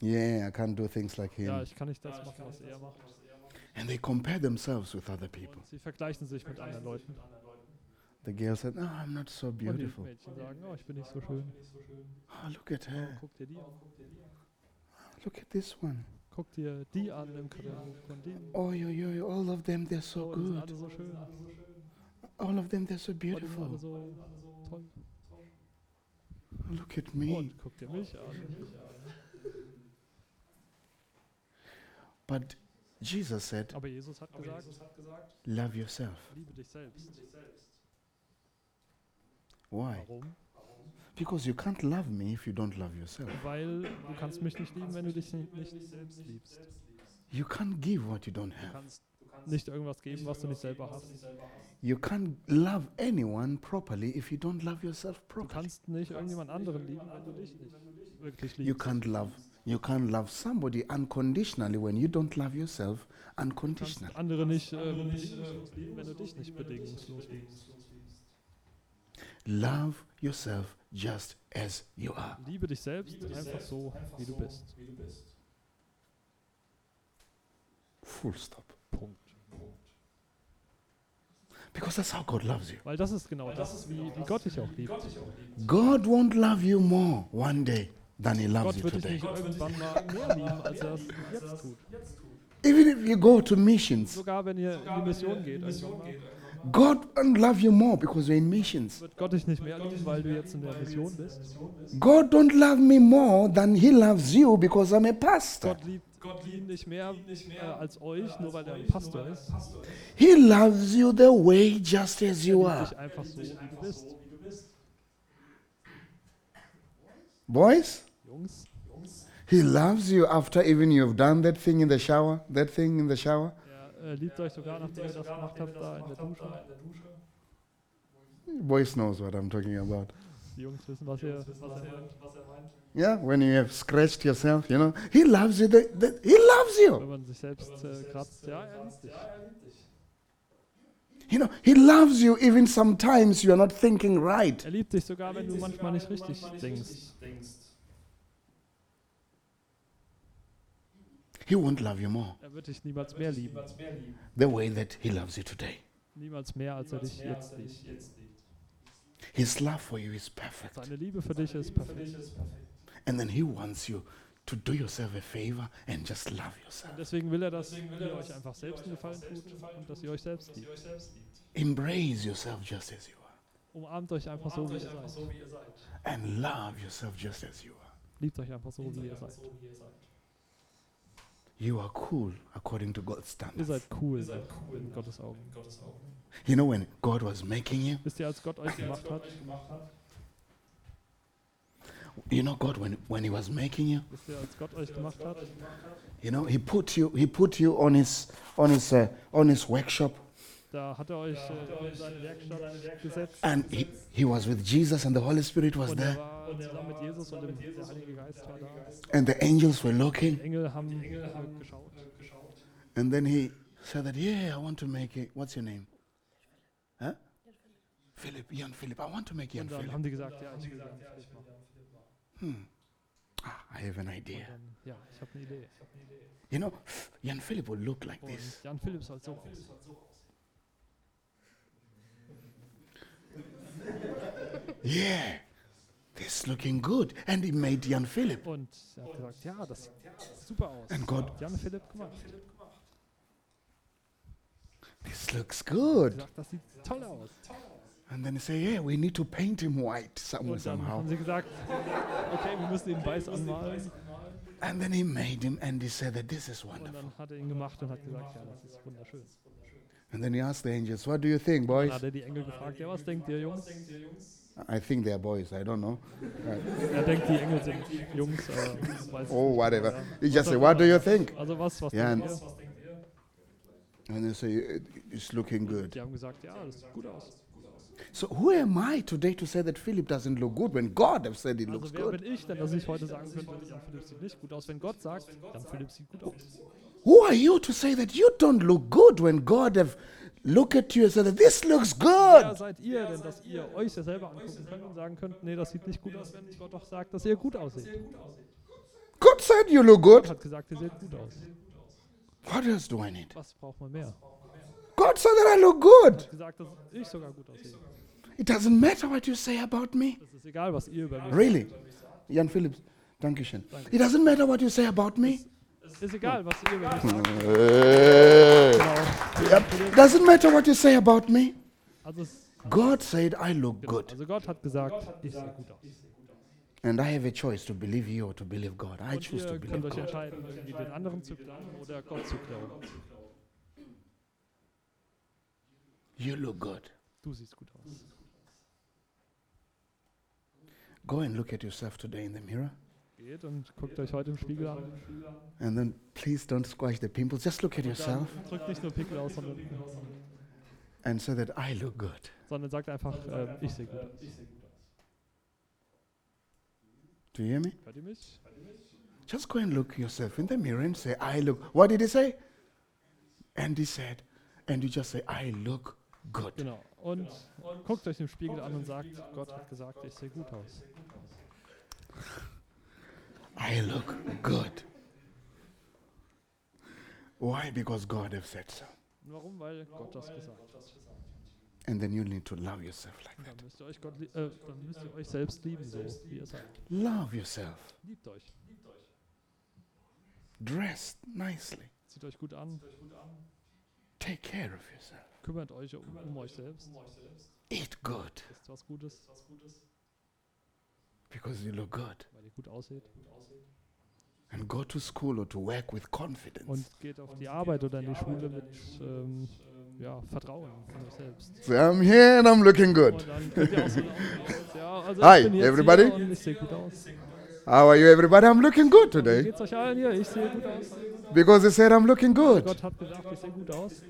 Yeah, I can't do things like Ja, him. ich kann nicht das machen, was er macht. And they compare themselves with other people. Und sie vergleichen sich mit anderen Leuten. The girl said, No, I'm not so Und die beautiful. Mädchen sagen, oh, ich bin nicht so oh, schön. Oh, look at Oh, her. Oh, guck dir die an. Look at this one. Guck dir die an im Katalog von denen. Oh, yo, yo, yo, all of them, they're so Oh, die sind good. alle so schön. All of them, they're so Oh, die sind alle beautiful. so toll. Look at me. Und guck dir mich an. But Jesus said, Aber Jesus hat gesagt, Love yourself. liebe dich selbst. Why? Warum? Because you can't love me if you don't love yourself. Weil du kannst mich nicht lieben, wenn du dich nicht, nicht selbst liebst. You can't give what you don't Du have. kannst nicht irgendwas geben, was du nicht selber hast. You can't love anyone properly if you don't love yourself Du properly. kannst nicht irgendjemand anderen lieben, wenn du dich nicht wirklich You liebst. can't love you can't love somebody unconditionally when you don't love yourself Du kannst unconditionally. andere nicht äh, äh, bedingungslos lieben, wenn du dich nicht bedingungslos liebst. Love yourself just as you are. Liebe dich selbst einfach so, wie du bist. Full stop. Punkt. Because that's how God loves you. Weil das ist genau das, wie, wie Gott dich auch liebt. God won't love you more one day than he loves Gott you dich today. nicht irgendwann mal mehr lieben, als er es jetzt tut. Even if you go to missions, Sogar wenn ihr in die Mission geht, God won't love you more because you're in missions. wird Gott dich nicht mehr lieben, weil du jetzt in der Mission bist. God don't love me more than He loves you because I'm a pastor. Gott liebt ihn nicht mehr äh, als euch, nur weil er ein Pastor ist. He loves you the way just as you Er are. liebt dich einfach so, wie du bist. Boys, Jungs, He loves you after even you've done that thing in the shower, that thing in the shower. Er äh, liebt euch sogar, nachdem ihr das gemacht habt, da in der Dusche. Boys knows what I'm talking about. Die Jungs wissen, was, ihr, was er meint. Yeah, when you have scratched yourself, you know, He loves you. The, the, he loves you. Wenn man sich selbst äh, kratzt, ja, er liebt dich. You know, He loves you even sometimes you are not thinking right. Er liebt dich sogar, wenn du manchmal nicht richtig denkst. He won't love you more Er wird dich niemals mehr lieben. the way that He loves you today. Niemals mehr, als er dich jetzt liebt. His love for you is perfect. Seine Liebe für dich ist perfekt. And then He wants you to do yourself a favor and just love yourself. Und deswegen will er, dass ihr euch einfach selbst einen Gefallen tut und dass ihr euch selbst liebt. Embrace yourself just as you are. Umarmt euch einfach so, wie ihr seid. And love yourself just as you are. Liebt euch einfach so, wie ihr seid. You are cool according to God's Ihr standards. seid cool in Gottes Augen. You know, when God was making you, Wisst ihr, als Gott euch gemacht hat, you know, God, when, when He was making you, wisst ihr, als Gott euch gemacht hat, you know, He put you, He put you on His, on His, uh, on His workshop, da hat er euch äh, in seine Werkstatt gesetzt and he, he was with Jesus, and the Holy Spirit was und er there, war zusammen mit Jesus und dem, der Heilige Geist war da. and the angels were looking, Engel haben äh, geschaut. and then He said that, yeah, I want to make it. What's your name? Huh? Philip, Jan Philip. I want to make Jan Und dann Philip. haben die gesagt, ja, ich will Jan Philipp machen. Hmm. Ah, I have an idea. dann, ja, ich habe eine Idee. You know, Jan Philip will look like Und this. Jan Philipp soll so aus. Yeah, this is looking good. And he made Jan Philip. Und er hat gesagt, ja, das sieht super aus. And God, Jan Philipp gemacht. this looks Er good. gesagt, das sieht toll aus. And then he say, yeah, we need to paint him white somewhere, Und dann somehow. haben sie gesagt, okay, wir müssen ihn weiß anmalen. And then he made him and he said that this is Und wonderful. dann hat er ihn gemacht und hat gesagt, ja, das ist wunderschön. And then he asked the angels, what do you think, Dann boys? hat er die Engel gefragt, ja, was denkt ihr, Jungs? I think they're boys, I don't know. Er denkt, die Engel sind Jungs, Oh, whatever. He just said, what do you think? Also was, was Ja, denkt ihr? And they say, "It- it's looking good. Die haben gesagt, ja, das sieht gut aus. So who am I today to say that Philip doesn't look good when God have said it Also looks wer good? bin ich denn, dass ich heute sagen könnte, Jan Philipp sieht nicht gut aus, wenn Gott sagt, Jan Philipp sieht gut aus. Who are you to say that you don't look good when God have looked at you and said that this looks Wer good? seid ihr denn, dass ihr euch ja selber angucken könnt und sagen könnt, nee, das sieht nicht gut aus, wenn Gott doch sagt, dass ihr gut aussieht. God said you look Gott good. hat gesagt, ihr seht gut aus. What else do I need? Was braucht man mehr? God said that I look good. Hat gesagt, dass ich sogar gut aussehe. It doesn't matter what you say about me. Es ist egal, was ihr über mich Really? Jan Phillips, Dankeschön. It doesn't matter what you say about me. Ist egal, was ihr über mich sagt. Genau. Yep. Doesn't matter what you say about me. Also, es, God said I look genau. good. also Gott hat gesagt, ich sehe gut aus. And I have a choice to believe you or to believe God. I Und choose to believe God. entscheiden, irgendwie den anderen zu glauben oder Gott zu glauben. You look good. Du siehst gut aus. Go and look at yourself today in the mirror. Geht und guckt euch heute im Spiegel an. And then please don't squash the pimples. Just look at yourself drückt nicht nur Pickel aus, sondern, and say that I look good. sondern sagt einfach, äh, ich sehe gut aus. Do you hear me? Hört ihr mich? Just go and look yourself in the mirror and say, I look. What did he say? And he said, and you just say, I look good. Genau. Und guckt euch im Spiegel an und sagt, Gott hat gesagt, ich sehe gut aus. I look good. Why? Because God has said so. Warum? Weil Gott das gesagt hat. And then you need to love yourself like that. Dann müsst ihr euch, Gott, äh, dann müsst ihr euch selbst lieben, so wie ihr seid. Love yourself. Liebt euch. Dress nicely. Zieht euch gut an, Take care of yourself. kümmert euch um, um euch selbst, Eat good isst was Gutes, because you look good. weil ihr gut aussieht. And go to school or to work with confidence. Und geht auf die Arbeit oder in die Schule mit ähm, ja, Vertrauen in euch selbst. Say, I'm here and I'm looking good. Und dann könnt ihr auch so aus. Ja, also Hi, ich bin jetzt everybody. hier und ich sehe gut aus. How are you, everybody? I'm looking good Wie today geht's euch allen hier? Ich sehe gut aus. because they said I'm looking good. Gott hat gesagt, ich sehe gut aus.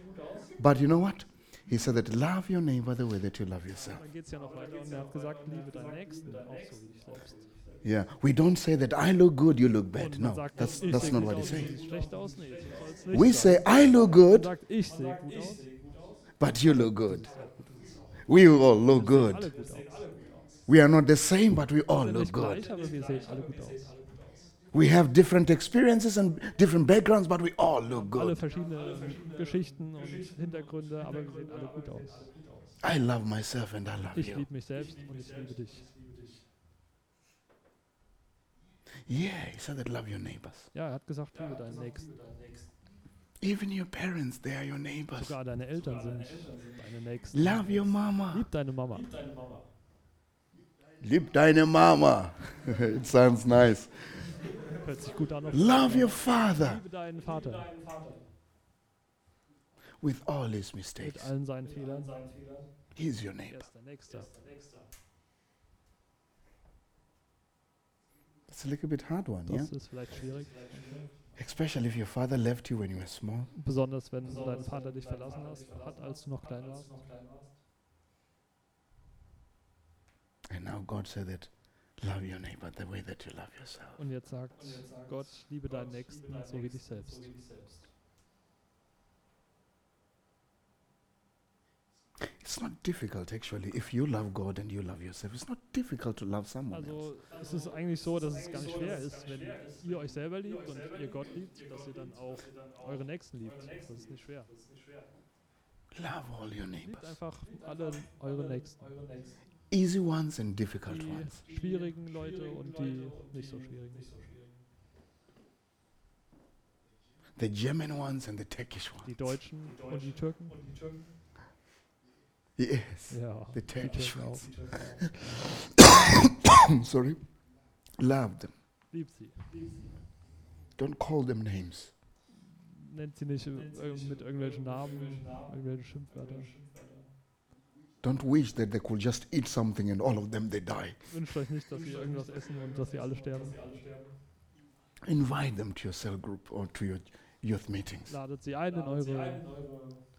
But you know what? He said that love your neighbor the way that you love yourself. Dann geht ja noch weiter und er hat gesagt, liebe deinen Nächsten auch so wie dich selbst. Yeah, we don't say that I look good, you look bad. No, sagt that's ich that's sehe not gut what he's aus, du saying. siehst schlecht aus. Nee, so soll's nicht We say I look Man good, sagt, ich sehe gut aus. but you look good. We all look good. gut aus. We are not the same, but we all sind look nicht gleich, good. aber wir sehen alle gut aus. We have different experiences and different backgrounds, but we all look Alle good. verschiedene Geschichten und Hintergründe, aber wir sehen alle gut aus. I love myself and I love Ich you. liebe mich selbst und ich liebe dich. Yeah, he said that love your neighbors. Ja, er hat gesagt, liebe deinen Nächsten. Even your parents, they are your neighbors. Sogar deine Eltern sind deine Nächsten. Love your mama. Lieb deine Mama. Lieb deine mama. it sounds nice. Hört sich gut an. Love your father Liebe deinen Vater with all his mit mistakes. allen seinen Fehlern. He's your Er neighbor. ist der Nächste. It's a little bit hard one, yeah? Ist vielleicht schwierig. Especially if your father left you when you were small. Besonders wenn dein Vater dich verlassen hast, hat, als du noch klein warst. And now God said that love your neighbor the way that you love yourself. Und jetzt sagt Gott, liebe deinen Nächsten so wie dich selbst. It's not difficult actually. If you love God and you love yourself, it's not difficult to love someone else. Also es ist eigentlich so, dass es gar nicht schwer ist, wenn ihr euch selber liebt und ihr Gott liebt, dass ihr dann auch eure Nächsten liebt. Das ist nicht schwer. Love all your Liebt neighbors. einfach alle eure Nächsten. Easy ones and difficult Die ones. schwierigen Leute und die nicht so schwierigen. The German ones and the Turkish Die ones. Deutschen und die Türken. Yes. Ja, The Turkish ones. Sorry. Love them. Liebt sie. Don't call them names. Nennt sie nicht äh, mit irgendwelchen Namen. Don't wish that they could just eat something and all of them they die. Wünscht euch nicht, dass sie irgendwas essen und dass sie alle sterben. Invite them to your cell group or to your youth meetings. Ladet sie ein in eure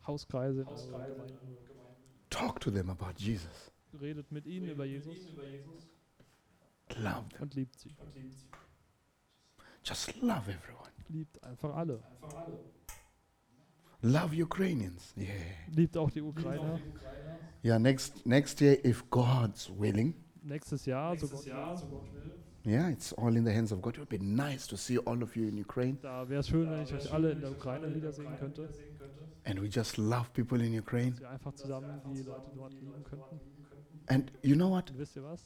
Hauskreise, in eure Gemeinden. Talk to them about Jesus. Redet mit ihnen über Jesus Love them. und liebt sie. Just love everyone. Liebt einfach alle. Love Ukrainians. Yeah. Liebt auch die Ukrainer. Yeah, next next year if God's willing. Nächstes Jahr, so Gott will, Yeah, it's all in the hands of God. It would be nice to see all of you in Ukraine. da wäre es schön, wenn ich euch alle in der Ukraine wiedersehen könnte. And we just love people in Ukraine. Wir einfach zusammen die Leute dort lieben könnten. And you know what? Wisst ihr was?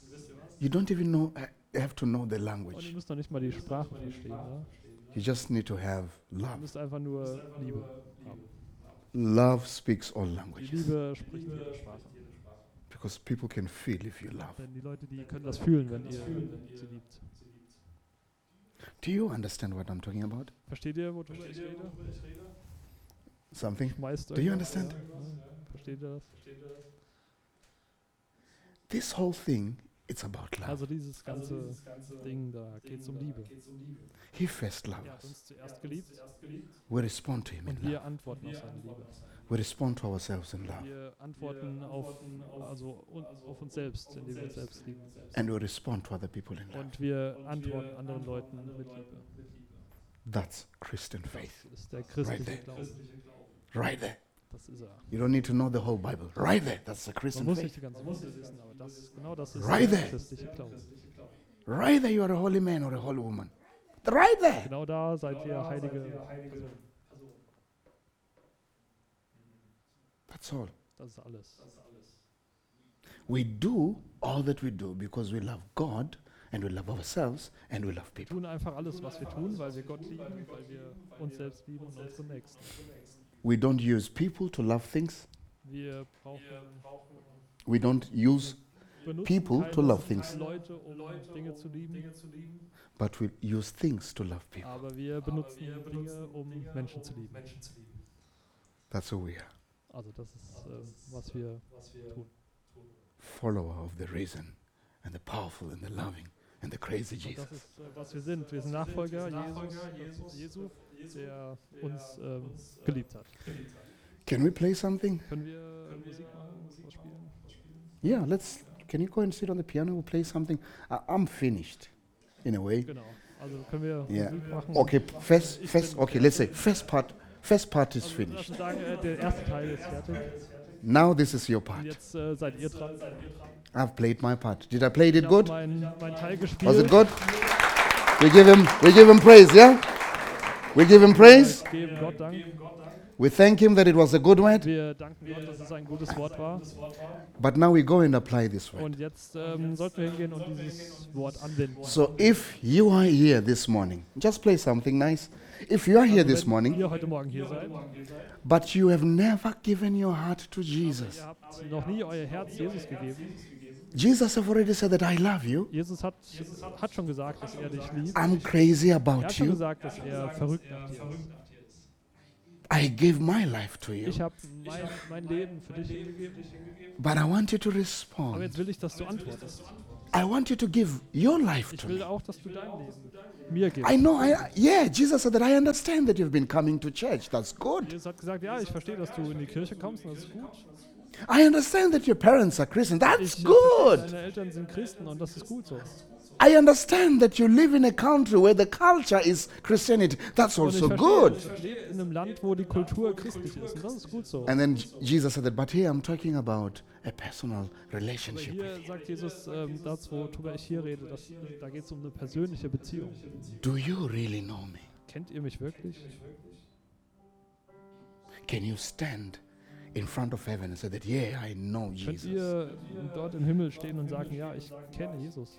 You don't even know uh, have to know the Und ihr language. müsst noch nicht mal die Sprache verstehen. Ne? You just need to have love. müsst einfach nur Liebe. Love speaks all Die languages. Liebe spricht jede Sprache. Because people can feel if you love. Denn die Leute, die können das fühlen, wenn ihr sie liebt. Do you understand what I'm talking about? Versteht ihr, worüber ich rede? Something? Do you understand? Versteht ihr das? This whole thing, it's about love. Also dieses ganze Ding, da geht es um Liebe. He first loved Er hat us. uns zuerst geliebt We respond to him in und love. wir antworten auf seine Liebe. We respond to ourselves in love. Wir antworten auf, also un, auf uns selbst, indem wir uns selbst lieben. And we respond to other people in love. Und wir antworten anderen Leuten mit Liebe. That's Christian faith. Das ist der christliche there. Glaube. Right there. Das ist er. You don't need to know the whole Bible. Right there. That's the Man Christian muss nicht faith. die ganze Bibel wissen, aber das, genau das ist Right der there. christliche Glaube. Right there, you are a holy man or a holy woman. Right there. Genau da seid ihr heilige Personen. That's all. Das ist alles. We do all that we do because we love God and we love ourselves, and we love Wir people. tun einfach alles, was wir tun, weil wir Gott lieben, weil wir uns selbst lieben und unsere Nächsten. We don't use people to love things. Wir brauchen We don't use, people to love things. Leute, um Dinge zu lieben, but we use things to love people. aber wir benutzen Dinge, um Menschen zu lieben. That's who we are. Also das ist, ähm, was wir tun. Follower of the risen, and the powerful, and the loving, and the crazy Und Jesus. das ist, äh, was wir sind. Wir sind Nachfolger Jesus, Jesu, der uns ähm, äh, geliebt hat. Can we play something? Können wir Musik machen, was spielen? Yeah, let's. Can you go and sit on the piano? We'll play something. I, I'm finished, in a way. Genau. Also können wir Yeah. Musik machen. Okay, first, first. Okay, let's say first part. First part is Also, finished. uns sagen, äh, der erste Teil ist fertig. Now this is your part. jetzt äh, seid ihr dran. I've played my part. Did I play it Ich good? meinen mein Teil Was it good? We give him. We give him praise. Yeah. We give him praise. Wir geben Gott Dank. We thank him that it was a good word. Wir danken uh, Gott, dass es ein gutes Wort war. But now we go and apply this word. Und jetzt ähm, sollten wir hingehen und dieses Wort anwenden. So if you are here this morning, just play something nice. If you are here this morning, ihr heute Morgen hier seid, but you have never given your heart to Jesus, ihr habt noch nie euer Herz Jesus gegeben. Jesus already said that I love you. Jesus hat, hat schon gesagt, dass er dich liebt. I'm crazy Er about hat schon you. gesagt, dass er verrückt nach dir ist. I give my life to you. Ich habe mein, mein Leben für dich hingegeben. But I want you to Aber respond. jetzt will ich, dass du antwortest. I want you to give your life Ich to will me. auch, dass du dein Leben mir gibst. I know, I, yeah, Jesus said that I understand that you've been coming to church. That's good. Jesus hat gesagt, ja, ich verstehe, dass du in die Kirche kommst und das ist gut. I understand that your parents are Christian. That's Ich good. deine Eltern sind Christen und das ist gut so. I understand that you live in a country where the culture is Christianity. That's also verstehe, good. in einem Land, wo die Kultur christlich ist und das ist gut so. And then Jesus said that, but here I'm talking about a personal Aber relationship. hier sagt Jesus, ähm, das, worüber ich hier rede, das, da geht es um eine persönliche Beziehung. Do you really know me? Kennt ihr mich wirklich? Can you stand in front of heaven and say that, yeah, I know Könnt Jesus. ihr dort im Himmel stehen und sagen, ja, ich kenne Jesus.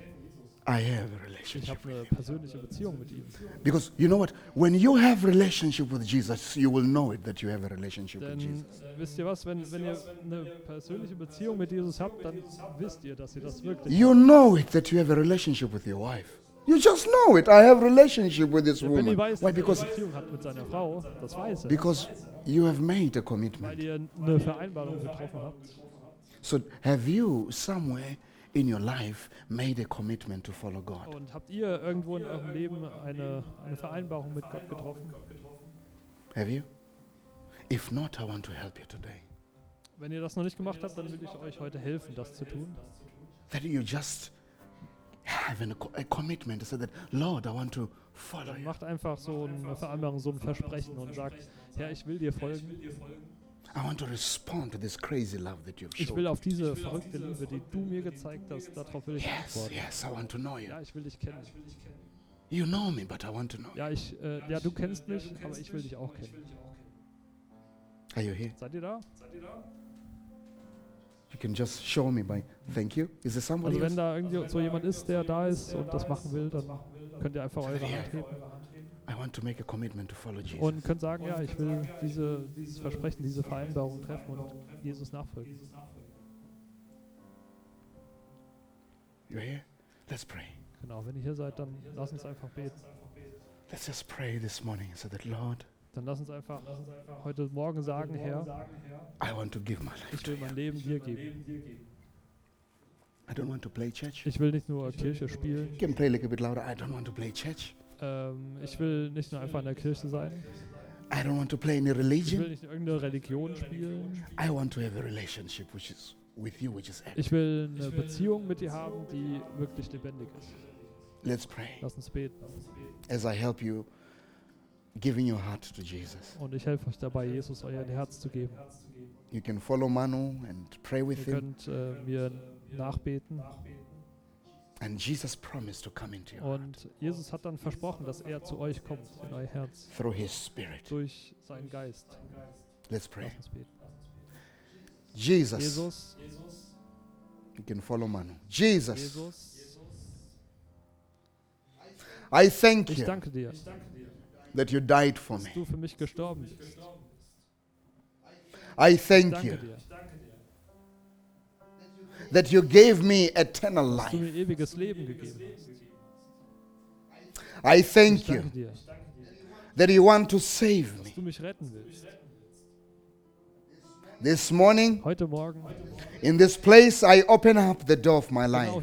I have a Ich relationship. habe eine persönliche Beziehung mit ihm. Because you know what? When you have relationship with Jesus, you will know it that you have a relationship with Denn Jesus. äh, wisst ihr was, wenn, wenn ihr eine persönliche Beziehung mit Jesus habt, dann wisst ihr, dass ihr das wirklich You know it that you have a relationship with your wife. You just know it. I have relationship with this. Wenn ihr woman. weiß, Why? Because Beziehung hat mit seiner Frau, das weiß er. because you have made a Weil commitment. ihr eine Vereinbarung getroffen habt. So have you somewhere in your life made a commitment to follow God? Und habt ihr irgendwo in eurem Leben eine, eine Vereinbarung mit Gott getroffen? Have you? If not, I want to help you today. Wenn ihr das noch nicht gemacht habt, dann will ich euch heute helfen, das zu tun. That you just have a commitment to say that, Lord, I want to follow you. macht einfach so eine Vereinbarung, so ein Versprechen und sagt, Herr, ich will dir folgen. I want to respond to this crazy love that you've Ich will shown. auf diese verrückte Liebe, die du mir gezeigt hast, darauf will ich Yes, antworten. yes, I want to know you. Ja, ich will dich kennen. You know me, but I want to know you. Ja, ich, äh, ja, du kennst mich, aber ich will dich auch kennen. Are you here? Seid ihr da? You can just show me by thank you. Is there somebody Also wenn da irgendwie so jemand ist, der da ist und das machen will, dann könnt ihr einfach eure Hand heben I want to make a commitment to follow Jesus. und könnt sagen, ja, ich will diese, dieses Versprechen, diese Vereinbarung treffen und Jesus nachfolgen. You're here? Let's pray. Genau, wenn ihr hier seid, dann lasst uns einfach beten. Let's just pray this morning so that, Lord, Dann lass uns einfach heute Morgen sagen, Herr, I want to give my life ich to will you. mein Leben dir geben. I don't want to play church. Ich will nicht nur Kirche spielen. You can play a little bit louder. I don't want to play church. Ähm, ich will nicht nur einfach in der Kirche sein. I don't want to play any Ich will religion. nicht irgendeine Religion spielen. I want to have a relationship which is with you, which is active. Ich will eine Beziehung mit dir haben, die wirklich lebendig ist. Let's pray. Lass uns beten. As I help you giving your heart to Jesus. Und ich helfe euch dabei, Jesus euer Herz zu geben. You can follow Manu and pray with Ihr him. könnt äh, mir nachbeten. And Jesus promised to come into your heart Und Jesus hat dann versprochen, dass er zu euch kommt, in euer Herz, through his spirit. durch seinen Geist. Let's pray. Lass uns beten. Jesus. Jesus, You can follow Manu. Jesus. Jesus, I thank Ich you danke dir, that you died for me. dass du für mich gestorben bist. I Ich thank danke you dir, that you gave me eternal dass du life. mir ewiges Leben gegeben hast. I Ich thank you danke dir, that you want to save me. dass du mich retten willst. This morning, Heute Morgen, in this place, I open up the door of my genau life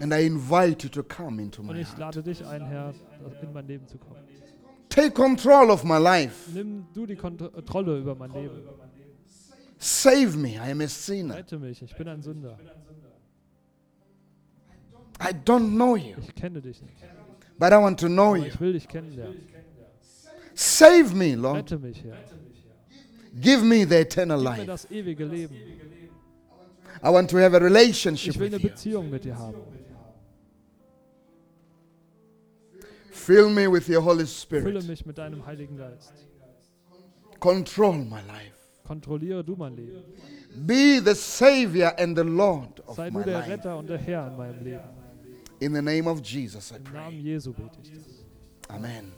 and I invite you to come into Und my ich heart. lade dich ein, Herr, in mein Leben zu kommen. Take control of my life. Nimm du die Kontrolle über mein Leben. Save me. I am a sinner. Rette mich, ich bin ein Sünder. I don't know you, Ich kenne dich nicht. but I want to know Aber you. ich will dich kennenlernen. Save me, Lord. Rette mich, Herr. Give me the eternal Gib mir life. das ewige Leben. I want to have a relationship Ich will eine with you. Beziehung mit dir haben. Fill me with your Holy Fülle Spirit. mich mit deinem Heiligen Geist. Control my life. Kontrolliere du mein Leben. Be the Savior and the Lord of Sei my du der life. Retter und der Herr in meinem Leben. In the name of Jesus, I Im pray. Namen Jesu bete ich das. Amen.